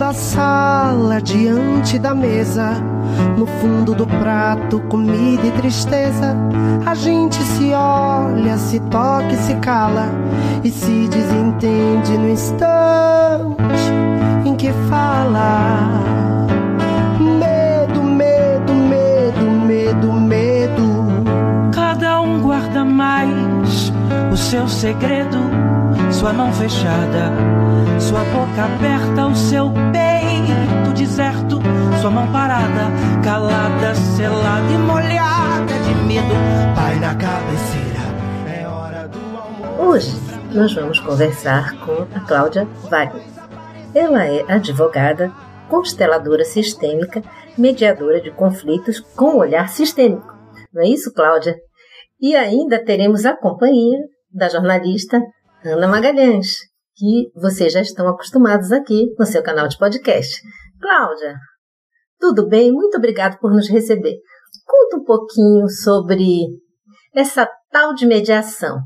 da sala, diante da mesa, no fundo do prato, comida e tristeza, a gente se olha, se toca e se cala e se desentende no instante em que fala. Medo, medo, medo, medo, medo. Cada um guarda mais o seu segredo, sua mão fechada, sua boca aberta, o seu peito deserto, sua mão parada, calada, selada e molhada de medo. Pai na cabeceira, é hora do almoço. Hoje nós vamos conversar com a Cláudia Wagner. Ela é advogada, consteladora sistêmica, mediadora de conflitos com olhar sistêmico. Não é isso, Cláudia? E ainda teremos a companhia da jornalista Ana Magalhães, que vocês já estão acostumados aqui no seu canal de podcast. Cláudia, tudo bem? Muito obrigado por nos receber. Conta um pouquinho sobre essa tal de mediação.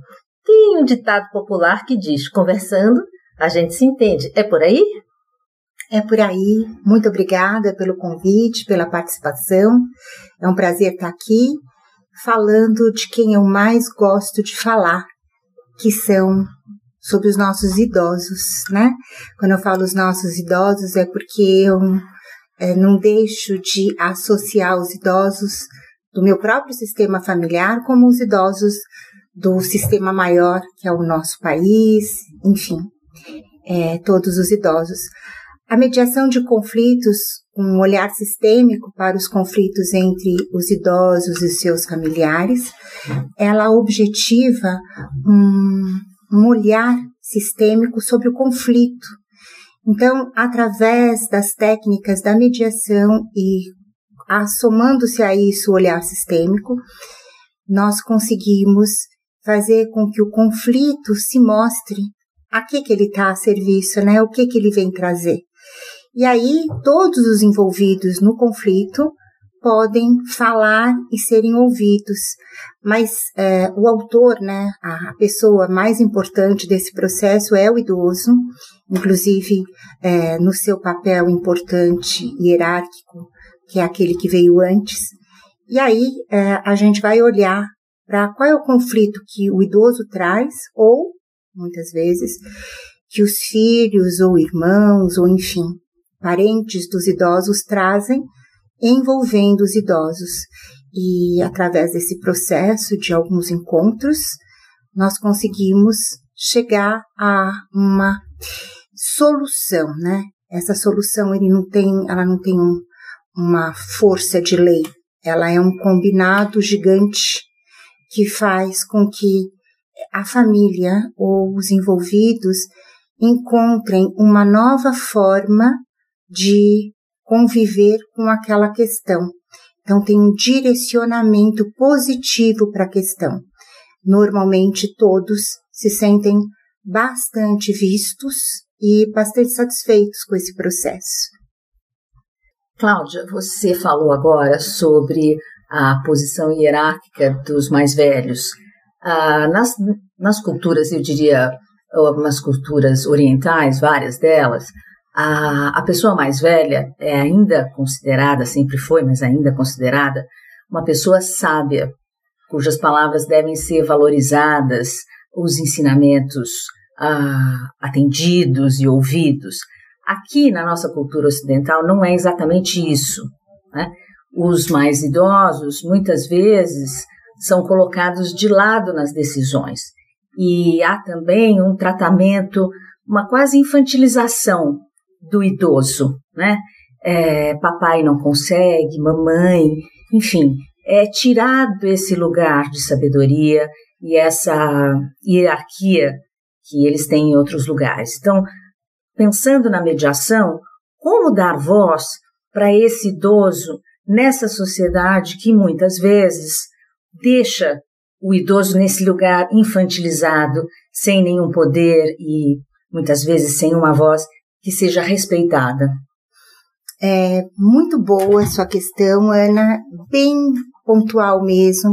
Tem um ditado popular que diz: conversando, a gente se entende. É por aí? É por aí. Muito obrigada pelo convite, pela participação. É um prazer estar aqui falando de quem eu mais gosto de falar, que são sobre os nossos idosos, né? Quando eu falo os nossos idosos é porque eu é, não deixo de associar os idosos do meu próprio sistema familiar como os idosos do sistema maior que é o nosso país, enfim, é, todos os idosos. A mediação de conflitos, um olhar sistêmico para os conflitos entre os idosos e seus familiares, ela objetiva um, um olhar sistêmico sobre o conflito. Então, através das técnicas da mediação e assomando-se a isso o olhar sistêmico, nós conseguimos fazer com que o conflito se mostre a que, que ele está a serviço, né? O que, que ele vem trazer. E aí, todos os envolvidos no conflito podem falar e serem ouvidos, mas é, o autor, né, a pessoa mais importante desse processo é o idoso, inclusive é, no seu papel importante hierárquico, que é aquele que veio antes. E aí é, a gente vai olhar para qual é o conflito que o idoso traz, ou, muitas vezes, que os filhos ou irmãos, ou enfim, parentes dos idosos trazem envolvendo os idosos. E através desse processo de alguns encontros, nós conseguimos chegar a uma solução, né? Essa solução ele não tem, ela não tem um, uma força de lei, ela é um combinado gigante que faz com que a família ou os envolvidos encontrem uma nova forma de conviver com aquela questão. Então, tem um direcionamento positivo para a questão. Normalmente, todos se sentem bastante vistos e bastante satisfeitos com esse processo. Cláudia, você falou agora sobre a posição hierárquica dos mais velhos. Ah, nas, nas culturas, eu diria, algumas culturas orientais, várias delas, a, a pessoa mais velha é ainda considerada, sempre foi, mas ainda considerada, uma pessoa sábia, cujas palavras devem ser valorizadas, os ensinamentos ah, atendidos e ouvidos. Aqui na nossa cultura ocidental não é exatamente isso. Né? Os mais idosos, muitas vezes, são colocados de lado nas decisões. E há também um tratamento, uma quase infantilização do idoso, né? É, papai não consegue, mamãe, enfim, é tirado esse lugar de sabedoria e essa hierarquia que eles têm em outros lugares. Então, pensando na mediação, como dar voz para esse idoso nessa sociedade que muitas vezes deixa o idoso nesse lugar infantilizado, sem nenhum poder e muitas vezes sem uma voz que seja respeitada. É muito boa sua questão, Ana, bem pontual mesmo.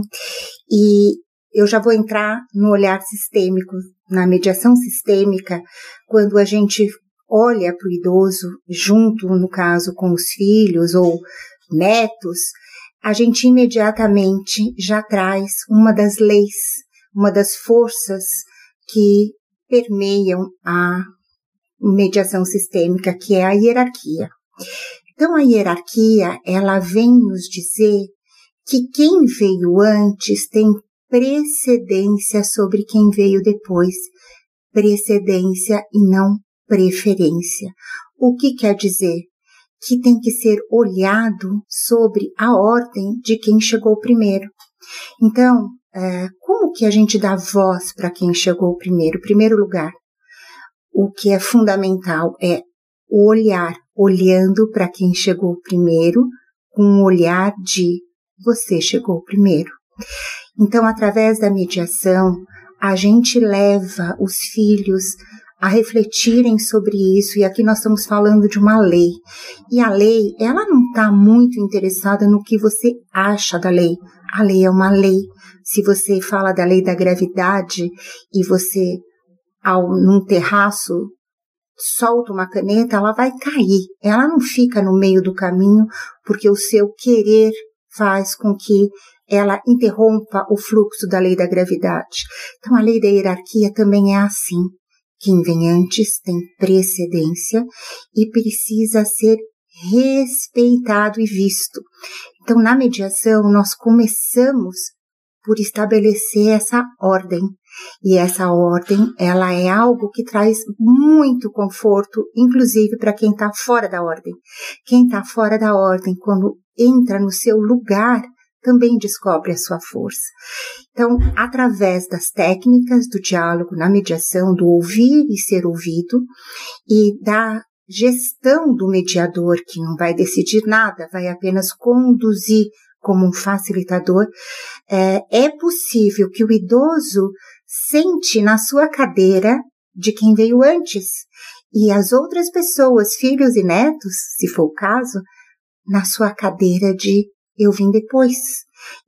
E eu já vou entrar no olhar sistêmico, na mediação sistêmica, quando a gente olha para o idoso junto, no caso, com os filhos ou netos, a gente imediatamente já traz uma das leis, uma das forças que permeiam a mediação sistêmica, que é a hierarquia. Então, a hierarquia, ela vem nos dizer que quem veio antes tem precedência sobre quem veio depois. Precedência e não preferência. O que quer dizer? Que tem que ser olhado sobre a ordem de quem chegou primeiro. Então, é, como que a gente dá voz para quem chegou primeiro? Primeiro lugar, o que é fundamental é olhar, olhando para quem chegou primeiro, com um olhar de você chegou primeiro. Então, através da mediação, a gente leva os filhos a refletirem sobre isso, e aqui nós estamos falando de uma lei. E a lei, ela não está muito interessada no que você acha da lei. A lei é uma lei. Se você fala da lei da gravidade e você, ao num terraço, solta uma caneta, ela vai cair. Ela não fica no meio do caminho porque o seu querer faz com que ela interrompa o fluxo da lei da gravidade. Então, a lei da hierarquia também é assim. Quem vem antes tem precedência e precisa ser respeitado e visto. Então, na mediação, nós começamos por estabelecer essa ordem. E essa ordem, ela é algo que traz muito conforto, inclusive para quem está fora da ordem. Quem está fora da ordem, quando entra no seu lugar, também descobre a sua força. Então, através das técnicas do diálogo, na mediação, do ouvir e ser ouvido, e da gestão do mediador, que não vai decidir nada, vai apenas conduzir como um facilitador, é, é possível que o idoso sente na sua cadeira de quem veio antes e as outras pessoas, filhos e netos, se for o caso, na sua cadeira de eu vim depois.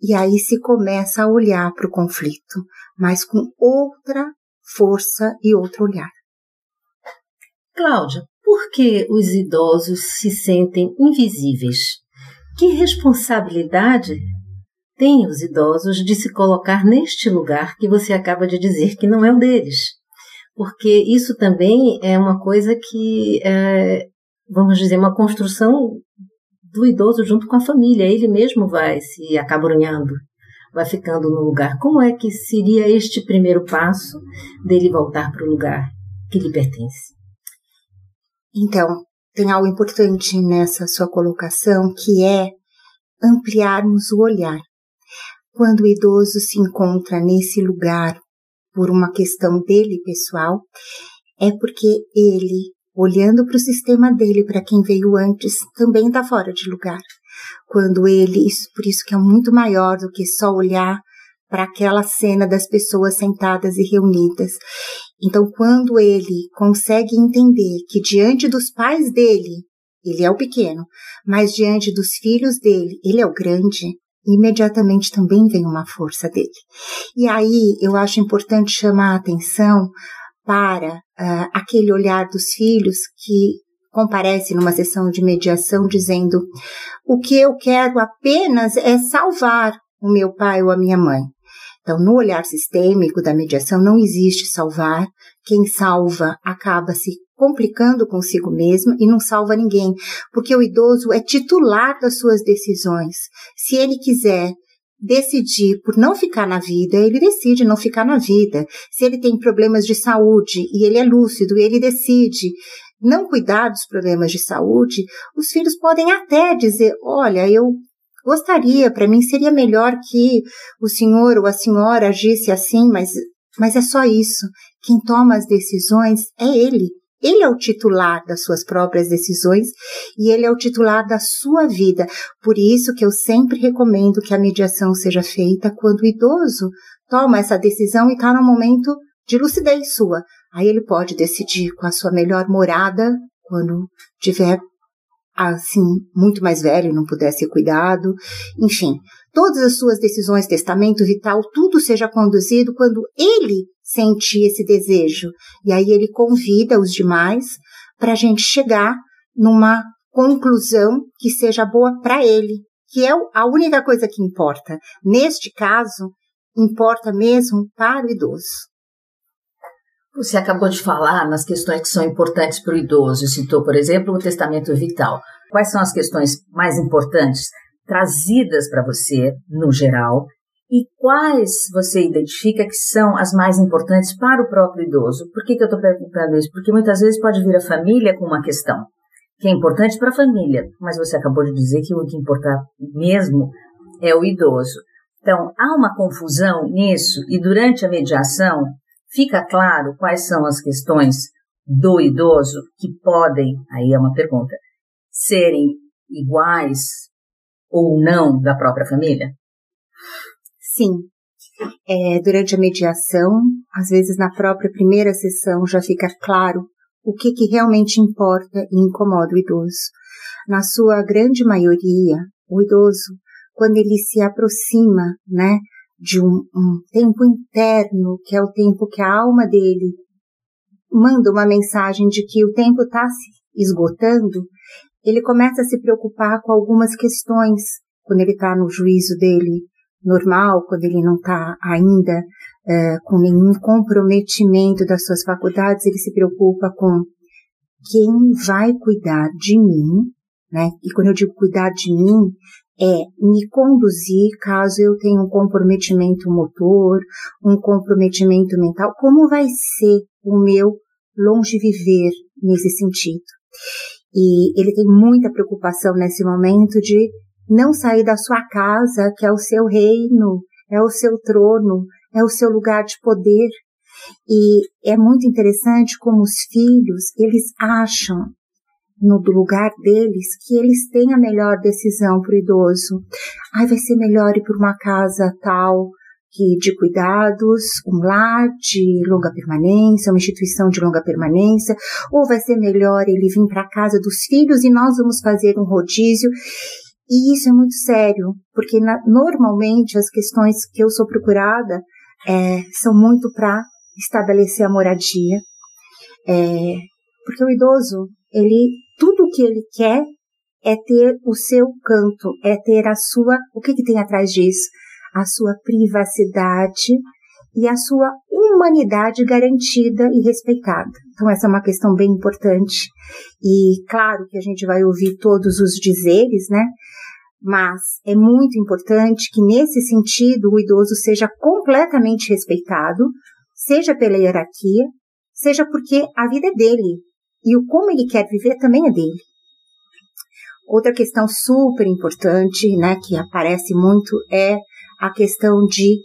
E aí se começa a olhar para o conflito, mas com outra força e outro olhar. Cláudia, por que os idosos se sentem invisíveis? Que responsabilidade têm os idosos de se colocar neste lugar que você acaba de dizer que não é o deles? Porque isso também é uma coisa que, é, vamos dizer, uma construção do idoso junto com a família. Ele mesmo vai se acabrunhando, vai ficando no lugar. Como é que seria este primeiro passo dele voltar para o lugar que lhe pertence? Então, tem algo importante nessa sua colocação que é ampliarmos o olhar. Quando o idoso se encontra nesse lugar por uma questão dele pessoal, é porque ele olhando para o sistema dele, para quem veio antes, também está fora de lugar. Quando ele, isso, por isso que é muito maior do que só olhar para aquela cena das pessoas sentadas e reunidas. Então, quando ele consegue entender que diante dos pais dele, ele é o pequeno, mas diante dos filhos dele, ele é o grande, imediatamente também vem uma força dele. E aí eu acho importante chamar a atenção para uh, aquele olhar dos filhos que comparece numa sessão de mediação dizendo o que eu quero apenas é salvar o meu pai ou a minha mãe. Então, no olhar sistêmico da mediação não existe salvar. Quem salva acaba se complicando consigo mesmo e não salva ninguém, porque o idoso é titular das suas decisões. Se ele quiser decidir por não ficar na vida, ele decide não ficar na vida. Se ele tem problemas de saúde e ele é lúcido, ele decide não cuidar dos problemas de saúde, os filhos podem até dizer: olha, eu gostaria, para mim seria melhor que o senhor ou a senhora agisse assim, mas, mas é só isso. Quem toma as decisões é ele. Ele é o titular das suas próprias decisões e ele é o titular da sua vida. Por isso que eu sempre recomendo que a mediação seja feita quando o idoso toma essa decisão e está no momento de lucidez sua. Aí ele pode decidir com a sua melhor morada quando tiver assim muito mais velho, não puder ser cuidado, enfim, todas as suas decisões, testamento vital, tudo seja conduzido quando ele sente esse desejo. E aí ele convida os demais para a gente chegar numa conclusão que seja boa para ele, que é a única coisa que importa. Neste caso, importa mesmo para o idoso. Você acabou de falar nas questões que são importantes para o idoso. Citou, por exemplo, o testamento vital. Quais são as questões mais importantes trazidas para você, no geral, e quais você identifica que são as mais importantes para o próprio idoso? Por que, que eu estou perguntando isso? Porque muitas vezes pode vir a família com uma questão que é importante para a família, mas você acabou de dizer que o que importa mesmo é o idoso. Então, há uma confusão nisso e durante a mediação fica claro quais são as questões do idoso que podem, aí é uma pergunta, serem iguais ou não da própria família? Sim. É, durante a mediação, às vezes na própria primeira sessão já fica claro o que, que realmente importa e incomoda o idoso. Na sua grande maioria, o idoso, quando ele se aproxima, né, de um, um tempo interno, que é o tempo que a alma dele manda uma mensagem de que o tempo está se esgotando, ele começa a se preocupar com algumas questões quando ele está no juízo dele normal, quando ele não está ainda é, com nenhum comprometimento das suas faculdades, ele se preocupa com quem vai cuidar de mim, né? E quando eu digo cuidar de mim, é me conduzir caso eu tenha um comprometimento motor, um comprometimento mental, como vai ser o meu longe viver nesse sentido. E ele tem muita preocupação nesse momento de não sair da sua casa, que é o seu reino, é o seu trono, é o seu lugar de poder. E é muito interessante como os filhos, eles acham no lugar deles que eles têm a melhor decisão para o idoso. Ai, vai ser melhor ir para uma casa tal que de cuidados, um lar de longa permanência, uma instituição de longa permanência, ou vai ser melhor ele vir para a casa dos filhos e nós vamos fazer um rodízio. E isso é muito sério, porque na, normalmente as questões que eu sou procurada é, são muito para estabelecer a moradia, é, porque o idoso ele tudo o que ele quer é ter o seu canto, é ter a sua, o que que tem atrás disso? A sua privacidade e a sua humanidade garantida e respeitada. Então essa é uma questão bem importante. E claro que a gente vai ouvir todos os dizeres, né? Mas é muito importante que nesse sentido o idoso seja completamente respeitado, seja pela hierarquia, seja porque a vida é dele, e o como ele quer viver também é dele. Outra questão super importante, né, que aparece muito é a questão de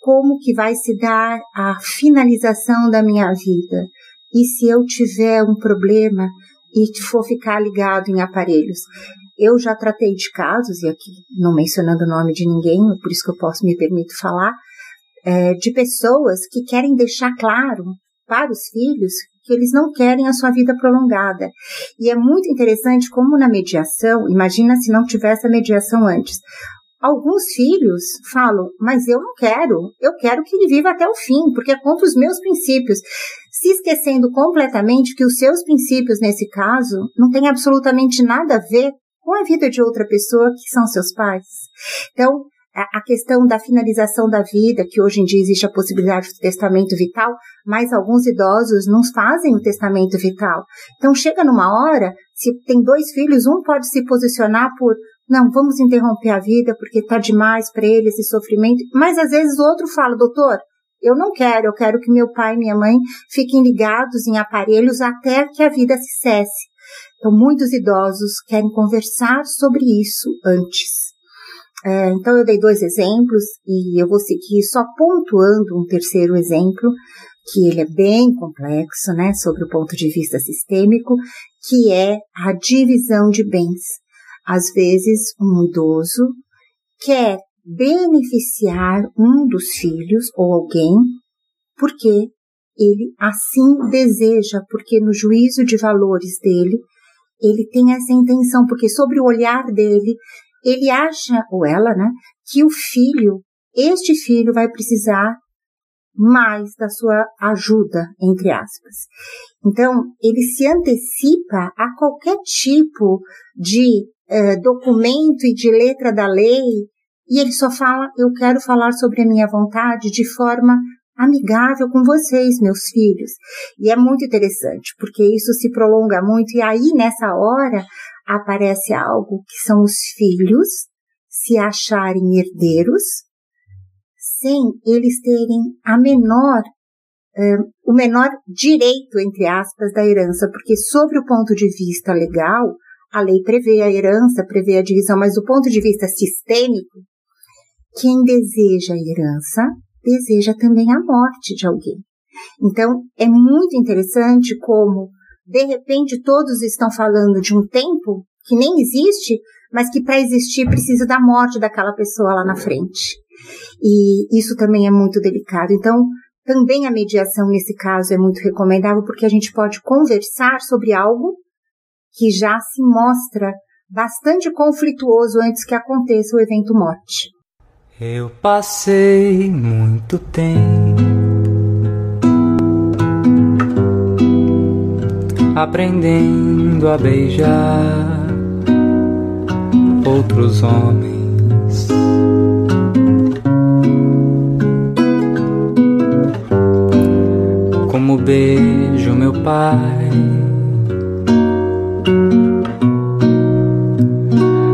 como que vai se dar a finalização da minha vida. E se eu tiver um problema e for ficar ligado em aparelhos. Eu já tratei de casos, e aqui não mencionando o nome de ninguém, por isso que eu posso me permito falar, é, de pessoas que querem deixar claro para os filhos que eles não querem a sua vida prolongada. E é muito interessante como na mediação, imagina se não tivesse a mediação antes. Alguns filhos falam, mas eu não quero, eu quero que ele viva até o fim, porque é contra os meus princípios. Se esquecendo completamente que os seus princípios, nesse caso, não têm absolutamente nada a ver com a vida de outra pessoa que são seus pais. Então, a questão da finalização da vida, que hoje em dia existe a possibilidade do testamento vital, mas alguns idosos não fazem o testamento vital. Então chega numa hora, se tem dois filhos, um pode se posicionar por não, vamos interromper a vida porque está demais para ele esse sofrimento, mas às vezes o outro fala, doutor, eu não quero, eu quero que meu pai e minha mãe fiquem ligados em aparelhos até que a vida se cesse. Então, muitos idosos querem conversar sobre isso antes. É, então eu dei dois exemplos e eu vou seguir só pontuando um terceiro exemplo, que ele é bem complexo, né, sobre o ponto de vista sistêmico, que é a divisão de bens. Às vezes, um idoso quer beneficiar um dos filhos ou alguém porque ele assim deseja, porque no juízo de valores dele, ele tem essa intenção, porque sobre o olhar dele, ele acha, ou ela, né, que o filho, este filho vai precisar mais da sua ajuda, entre aspas. Então, ele se antecipa a qualquer tipo de eh, documento e de letra da lei, e ele só fala: Eu quero falar sobre a minha vontade de forma amigável com vocês, meus filhos. E é muito interessante, porque isso se prolonga muito, e aí nessa hora aparece algo que são os filhos se acharem herdeiros, sem eles terem a menor, uh, o menor direito, entre aspas, da herança, porque sobre o ponto de vista legal, a lei prevê a herança, prevê a divisão, mas do ponto de vista sistêmico, quem deseja a herança deseja também a morte de alguém. Então, é muito interessante como, de repente, todos estão falando de um tempo que nem existe, mas que para existir precisa da morte daquela pessoa lá na frente. E isso também é muito delicado. Então, também a mediação nesse caso é muito recomendável porque a gente pode conversar sobre algo que já se mostra bastante conflituoso antes que aconteça o evento morte. Eu passei muito tempo aprendendo a beijar outros homens. Como beijo meu pai.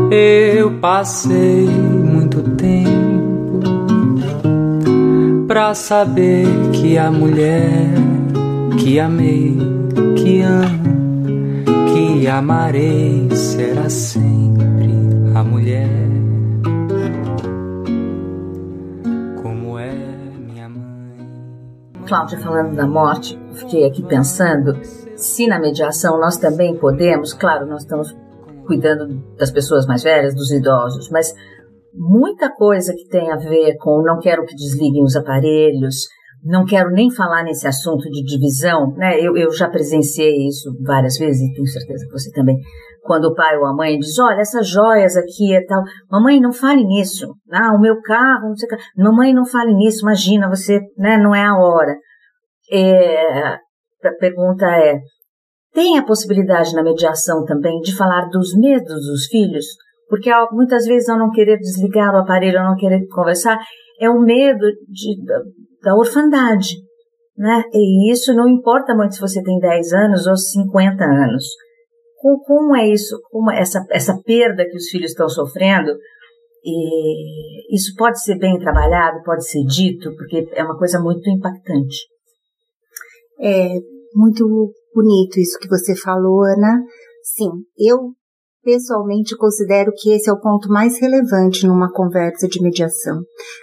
Eu passei muito tempo pra saber que a mulher que amei, que amo, que amarei será sempre a mulher. Como é minha mãe. Cláudia, falando da morte, fiquei aqui pensando se na mediação nós também podemos, claro, nós estamos cuidando das pessoas mais velhas, dos idosos, mas muita coisa que tem a ver com não quero que desliguem os aparelhos, não quero nem falar nesse assunto de divisão, né? Eu, eu já presenciei isso várias vezes e tenho certeza que você também. Quando o pai ou a mãe diz, olha, essas joias aqui e tal, mamãe, não fale nisso. Ah, o meu carro, não sei o que. Mamãe, não fale nisso, imagina, você, né, não é a hora. É, a pergunta é, tem a possibilidade na mediação também de falar dos medos dos filhos? Porque muitas vezes ao não querer desligar o aparelho, ao não querer conversar, é o medo de, da, da orfandade. Né? E isso não importa muito se você tem 10 anos ou 50 anos. Como, como é isso? Como essa, essa perda que os filhos estão sofrendo? E isso pode ser bem trabalhado, pode ser dito, porque é uma coisa muito impactante. É muito bonito isso que você falou, Ana. Sim, eu pessoalmente considero que esse é o ponto mais relevante numa conversa de mediação,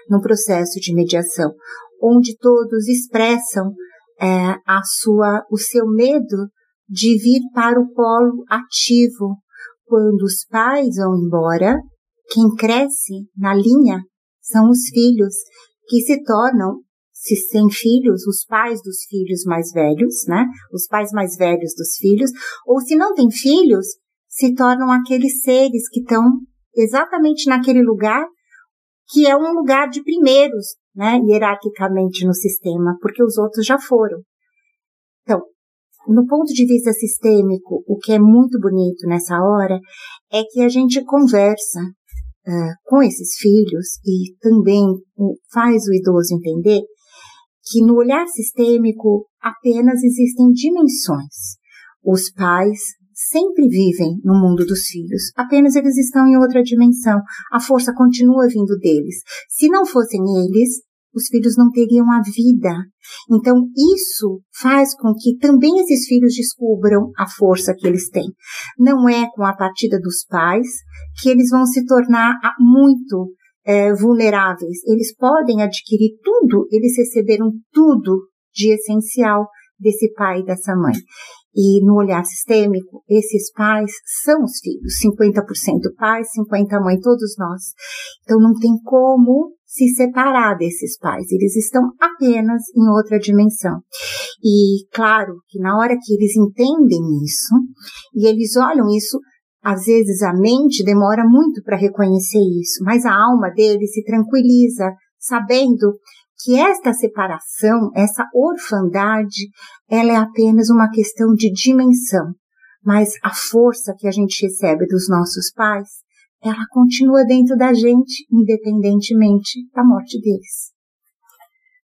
num processo de mediação, onde todos expressam é, a sua, o seu medo de vir para o polo ativo. Quando os pais vão embora, quem cresce na linha são os filhos, que se tornam, se sem filhos, os pais dos filhos mais velhos, né? Os pais mais velhos dos filhos, ou se não tem filhos, se tornam aqueles seres que estão exatamente naquele lugar que é um lugar de primeiros, né, hierarquicamente no sistema, porque os outros já foram. Então, no ponto de vista sistêmico, o que é muito bonito nessa hora é que a gente conversa uh, com esses filhos e também faz o idoso entender que no olhar sistêmico apenas existem dimensões. Os pais sempre vivem no mundo dos filhos, apenas eles estão em outra dimensão. A força continua vindo deles. Se não fossem eles, os filhos não teriam a vida. Então, isso faz com que também esses filhos descubram a força que eles têm. Não é com a partida dos pais que eles vão se tornar muito é, vulneráveis. Eles podem adquirir tudo, eles receberam tudo de essencial desse pai e dessa mãe. E no olhar sistêmico, esses pais são os filhos, 50% pais, 50% mãe, todos nós. Então não tem como se separar desses pais, eles estão apenas em outra dimensão. E claro que na hora que eles entendem isso, e eles olham isso, às vezes a mente demora muito para reconhecer isso, mas a alma deles se tranquiliza, sabendo que esta separação, essa orfandade, ela é apenas uma questão de dimensão, mas a força que a gente recebe dos nossos pais, ela continua dentro da gente, independentemente da morte deles.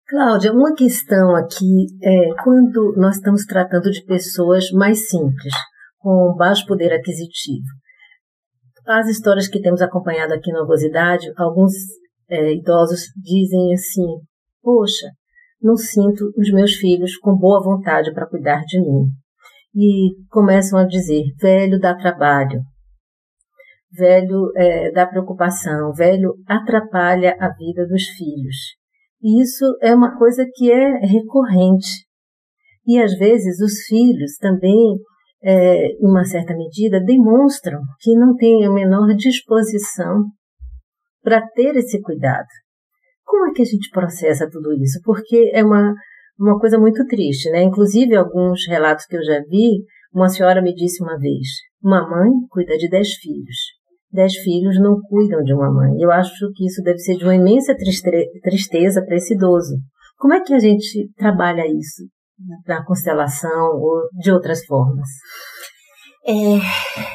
Cláudia, uma questão aqui é quando nós estamos tratando de pessoas mais simples, com baixo poder aquisitivo. As histórias que temos acompanhado aqui no Agosidade, alguns é, idosos dizem assim: Poxa, não sinto os meus filhos com boa vontade para cuidar de mim. E começam a dizer: velho dá trabalho, velho é, dá preocupação, velho atrapalha a vida dos filhos. E isso é uma coisa que é recorrente. E às vezes os filhos também, é, em uma certa medida, demonstram que não têm a menor disposição para ter esse cuidado. Como é que a gente processa tudo isso? Porque é uma, uma coisa muito triste, né? Inclusive, alguns relatos que eu já vi, uma senhora me disse uma vez: uma mãe cuida de dez filhos. Dez filhos não cuidam de uma mãe. Eu acho que isso deve ser de uma imensa tristeza para esse idoso. Como é que a gente trabalha isso na constelação ou de outras formas? É,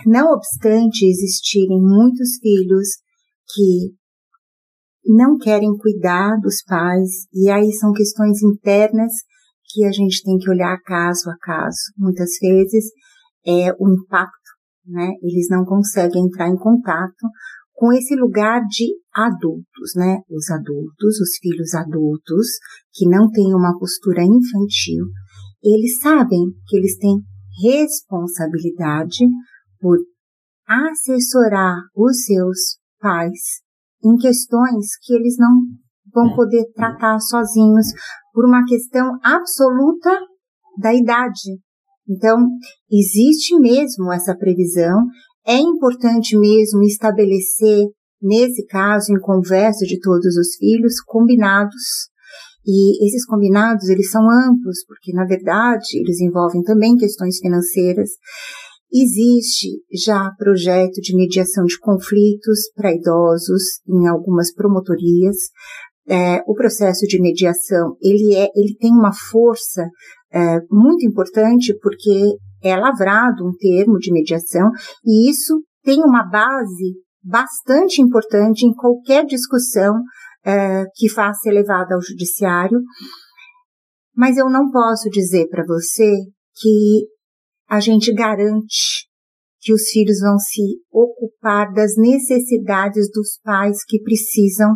não obstante existirem muitos filhos que não querem cuidar dos pais, e aí são questões internas que a gente tem que olhar caso a caso. Muitas vezes é o impacto, né? Eles não conseguem entrar em contato com esse lugar de adultos, né? Os adultos, os filhos adultos, que não têm uma postura infantil, eles sabem que eles têm responsabilidade por assessorar os seus pais em questões que eles não vão poder tratar sozinhos por uma questão absoluta da idade. Então, existe mesmo essa previsão, é importante mesmo estabelecer, nesse caso, em conversa de todos os filhos, combinados. E esses combinados, eles são amplos, porque, na verdade, eles envolvem também questões financeiras, Existe já projeto de mediação de conflitos para idosos em algumas promotorias. É, o processo de mediação ele é, ele tem uma força é, muito importante porque é lavrado um termo de mediação e isso tem uma base bastante importante em qualquer discussão é, que faça levada ao judiciário. Mas eu não posso dizer para você que a gente garante que os filhos vão se ocupar das necessidades dos pais que precisam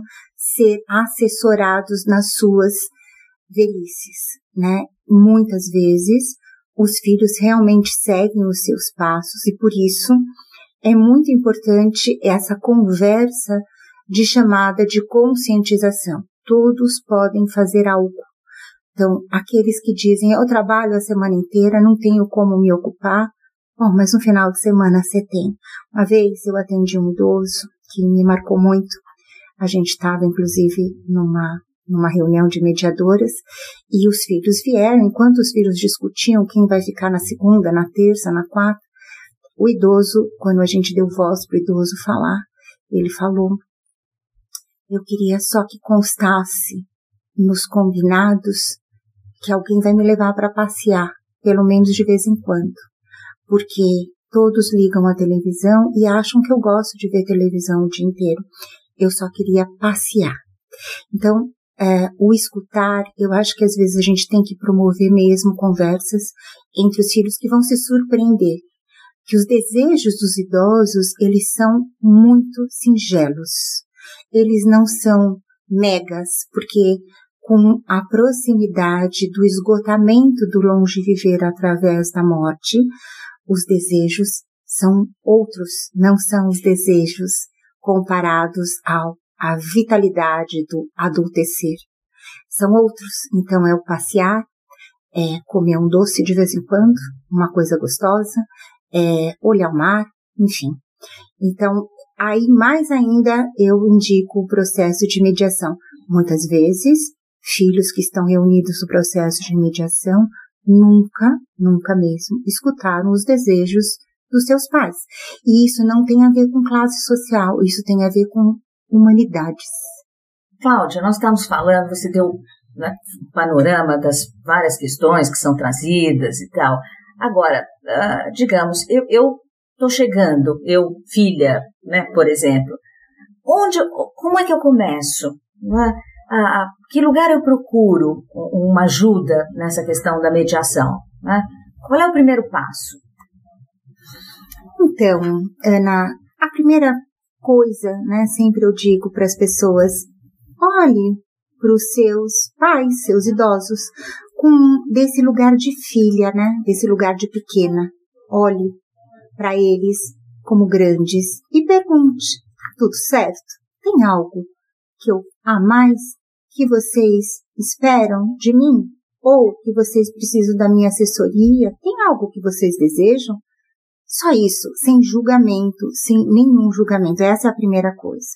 ser assessorados nas suas velhices, né? Muitas vezes os filhos realmente seguem os seus passos e por isso é muito importante essa conversa de chamada de conscientização. Todos podem fazer algo então, aqueles que dizem, eu trabalho a semana inteira, não tenho como me ocupar. Bom, mas no final de semana você tem. Uma vez eu atendi um idoso que me marcou muito. A gente estava, inclusive, numa, numa reunião de mediadoras e os filhos vieram. Enquanto os filhos discutiam quem vai ficar na segunda, na terça, na quarta, o idoso, quando a gente deu voz para o idoso falar, ele falou: Eu queria só que constasse nos combinados que alguém vai me levar para passear, pelo menos de vez em quando, porque todos ligam a televisão e acham que eu gosto de ver televisão o dia inteiro. Eu só queria passear. Então, é, o escutar, eu acho que às vezes a gente tem que promover mesmo conversas entre os filhos que vão se surpreender. Que os desejos dos idosos, eles são muito singelos. Eles não são megas, porque com a proximidade do esgotamento do longe viver através da morte, os desejos são outros, não são os desejos comparados ao à vitalidade do adultecer. São outros, então é o passear, é comer um doce de vez em quando, uma coisa gostosa, é olhar o mar, enfim. Então, aí mais ainda eu indico o processo de mediação. Muitas vezes, filhos que estão reunidos no processo de mediação nunca, nunca mesmo escutaram os desejos dos seus pais. E isso não tem a ver com classe social, isso tem a ver com humanidades. Cláudia, nós estamos falando, você deu né, um panorama das várias questões que são trazidas e tal. Agora, uh, digamos, eu estou chegando, eu, filha, né, por exemplo, onde, como é que eu começo? Né? Ah, que lugar eu procuro uma ajuda nessa questão da mediação? Né? Qual é o primeiro passo? Então, Ana, a primeira coisa, né, sempre eu digo para as pessoas, olhe para os seus pais, seus idosos, com desse lugar de filha, né, desse lugar de pequena. Olhe para eles como grandes e pergunte: tudo certo? Tem algo que eu a mais que vocês esperam de mim? Ou que vocês precisam da minha assessoria? Tem algo que vocês desejam? Só isso, sem julgamento, sem nenhum julgamento. Essa é a primeira coisa.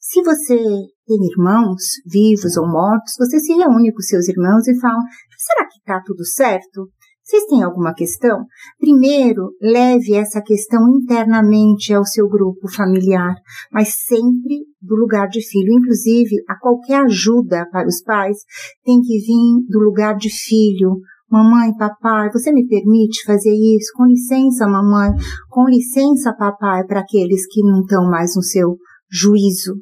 Se você tem irmãos, vivos ou mortos, você se reúne com seus irmãos e fala: será que está tudo certo? Vocês têm alguma questão? Primeiro, leve essa questão internamente ao seu grupo familiar, mas sempre do lugar de filho. Inclusive, a qualquer ajuda para os pais tem que vir do lugar de filho, Mamãe, papai, você me permite fazer isso? Com licença, mamãe. Com licença, papai, para aqueles que não estão mais no seu juízo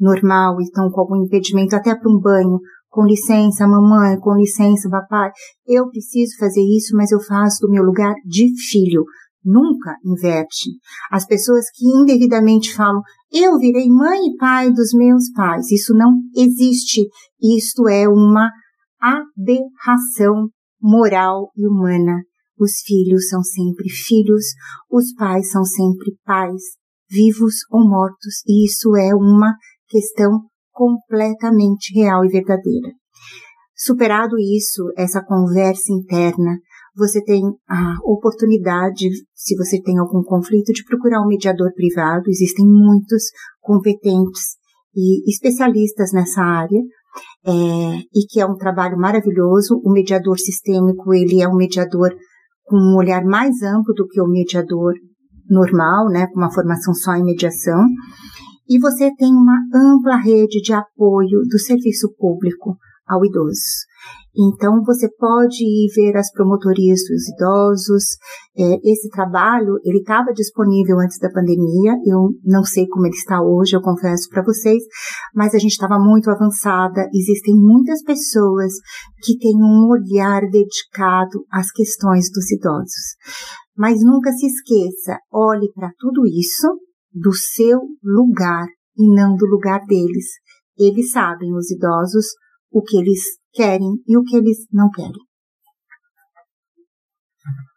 normal e estão com algum impedimento, até para um banho. Com licença, mamãe, com licença, papai. Eu preciso fazer isso, mas eu faço do meu lugar de filho. Nunca inverte. As pessoas que indevidamente falam, eu virei mãe e pai dos meus pais. Isso não existe. Isto é uma aberração moral e humana. Os filhos são sempre filhos, os pais são sempre pais, vivos ou mortos, e isso é uma questão completamente real e verdadeira. Superado isso, essa conversa interna, você tem a oportunidade, se você tem algum conflito, de procurar um mediador privado. Existem muitos competentes e especialistas nessa área é, e que é um trabalho maravilhoso. O mediador sistêmico, ele é um mediador com um olhar mais amplo do que o mediador normal, né, com uma formação só em mediação. E você tem uma ampla rede de apoio do serviço público ao idoso. Então, você pode ir ver as promotorias dos idosos. É, esse trabalho, ele estava disponível antes da pandemia. Eu não sei como ele está hoje, eu confesso para vocês, mas a gente estava muito avançada. Existem muitas pessoas que têm um olhar dedicado às questões dos idosos. Mas nunca se esqueça, olhe para tudo isso do seu lugar e não do lugar deles. Eles sabem, os idosos, o que eles querem e o que eles não querem.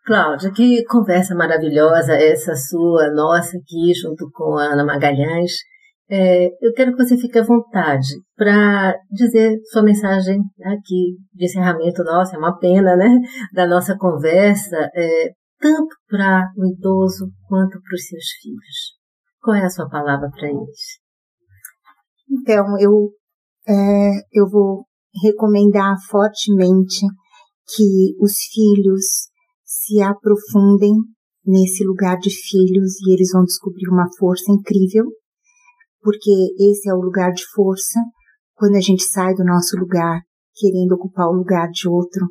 Cláudia, que conversa maravilhosa essa sua, nossa, aqui junto com a Ana Magalhães. É, eu quero que você fique à vontade para dizer sua mensagem aqui de encerramento nossa, é uma pena, né, da nossa conversa, é, tanto para o idoso quanto para os seus filhos. Qual é a sua palavra para eles? Então, eu, é, eu vou recomendar fortemente que os filhos se aprofundem nesse lugar de filhos e eles vão descobrir uma força incrível, porque esse é o lugar de força. Quando a gente sai do nosso lugar querendo ocupar o lugar de outro,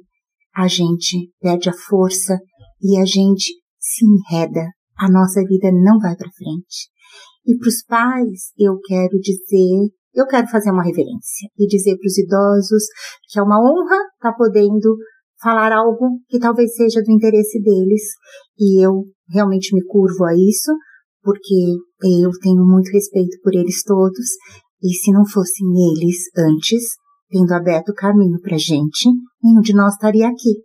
a gente perde a força e a gente se enreda. A nossa vida não vai para frente. E para os pais, eu quero dizer eu quero fazer uma reverência e dizer para os idosos que é uma honra estar tá podendo falar algo que talvez seja do interesse deles e eu realmente me curvo a isso porque eu tenho muito respeito por eles todos e se não fossem eles antes tendo aberto o caminho para gente, nenhum de nós estaria aqui.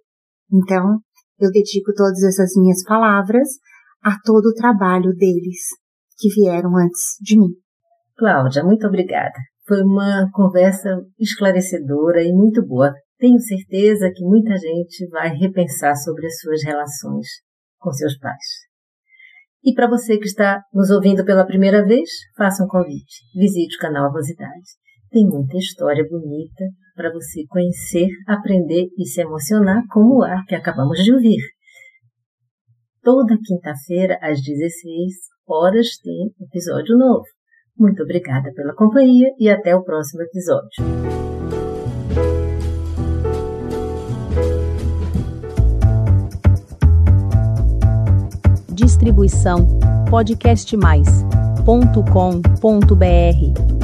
Então, eu dedico todas essas minhas palavras a todo o trabalho deles que vieram antes de mim. Cláudia, muito obrigada. Foi uma conversa esclarecedora e muito boa. tenho certeza que muita gente vai repensar sobre as suas relações com seus pais. E para você que está nos ouvindo pela primeira vez, faça um convite. Visite o canal Avosidade. Tem muita história bonita para você conhecer, aprender e se emocionar como o ar que acabamos de ouvir. Toda quinta-feira, às 16 horas, tem episódio novo. Muito obrigada pela companhia e até o próximo episódio. Distribuição podcastmais.com.br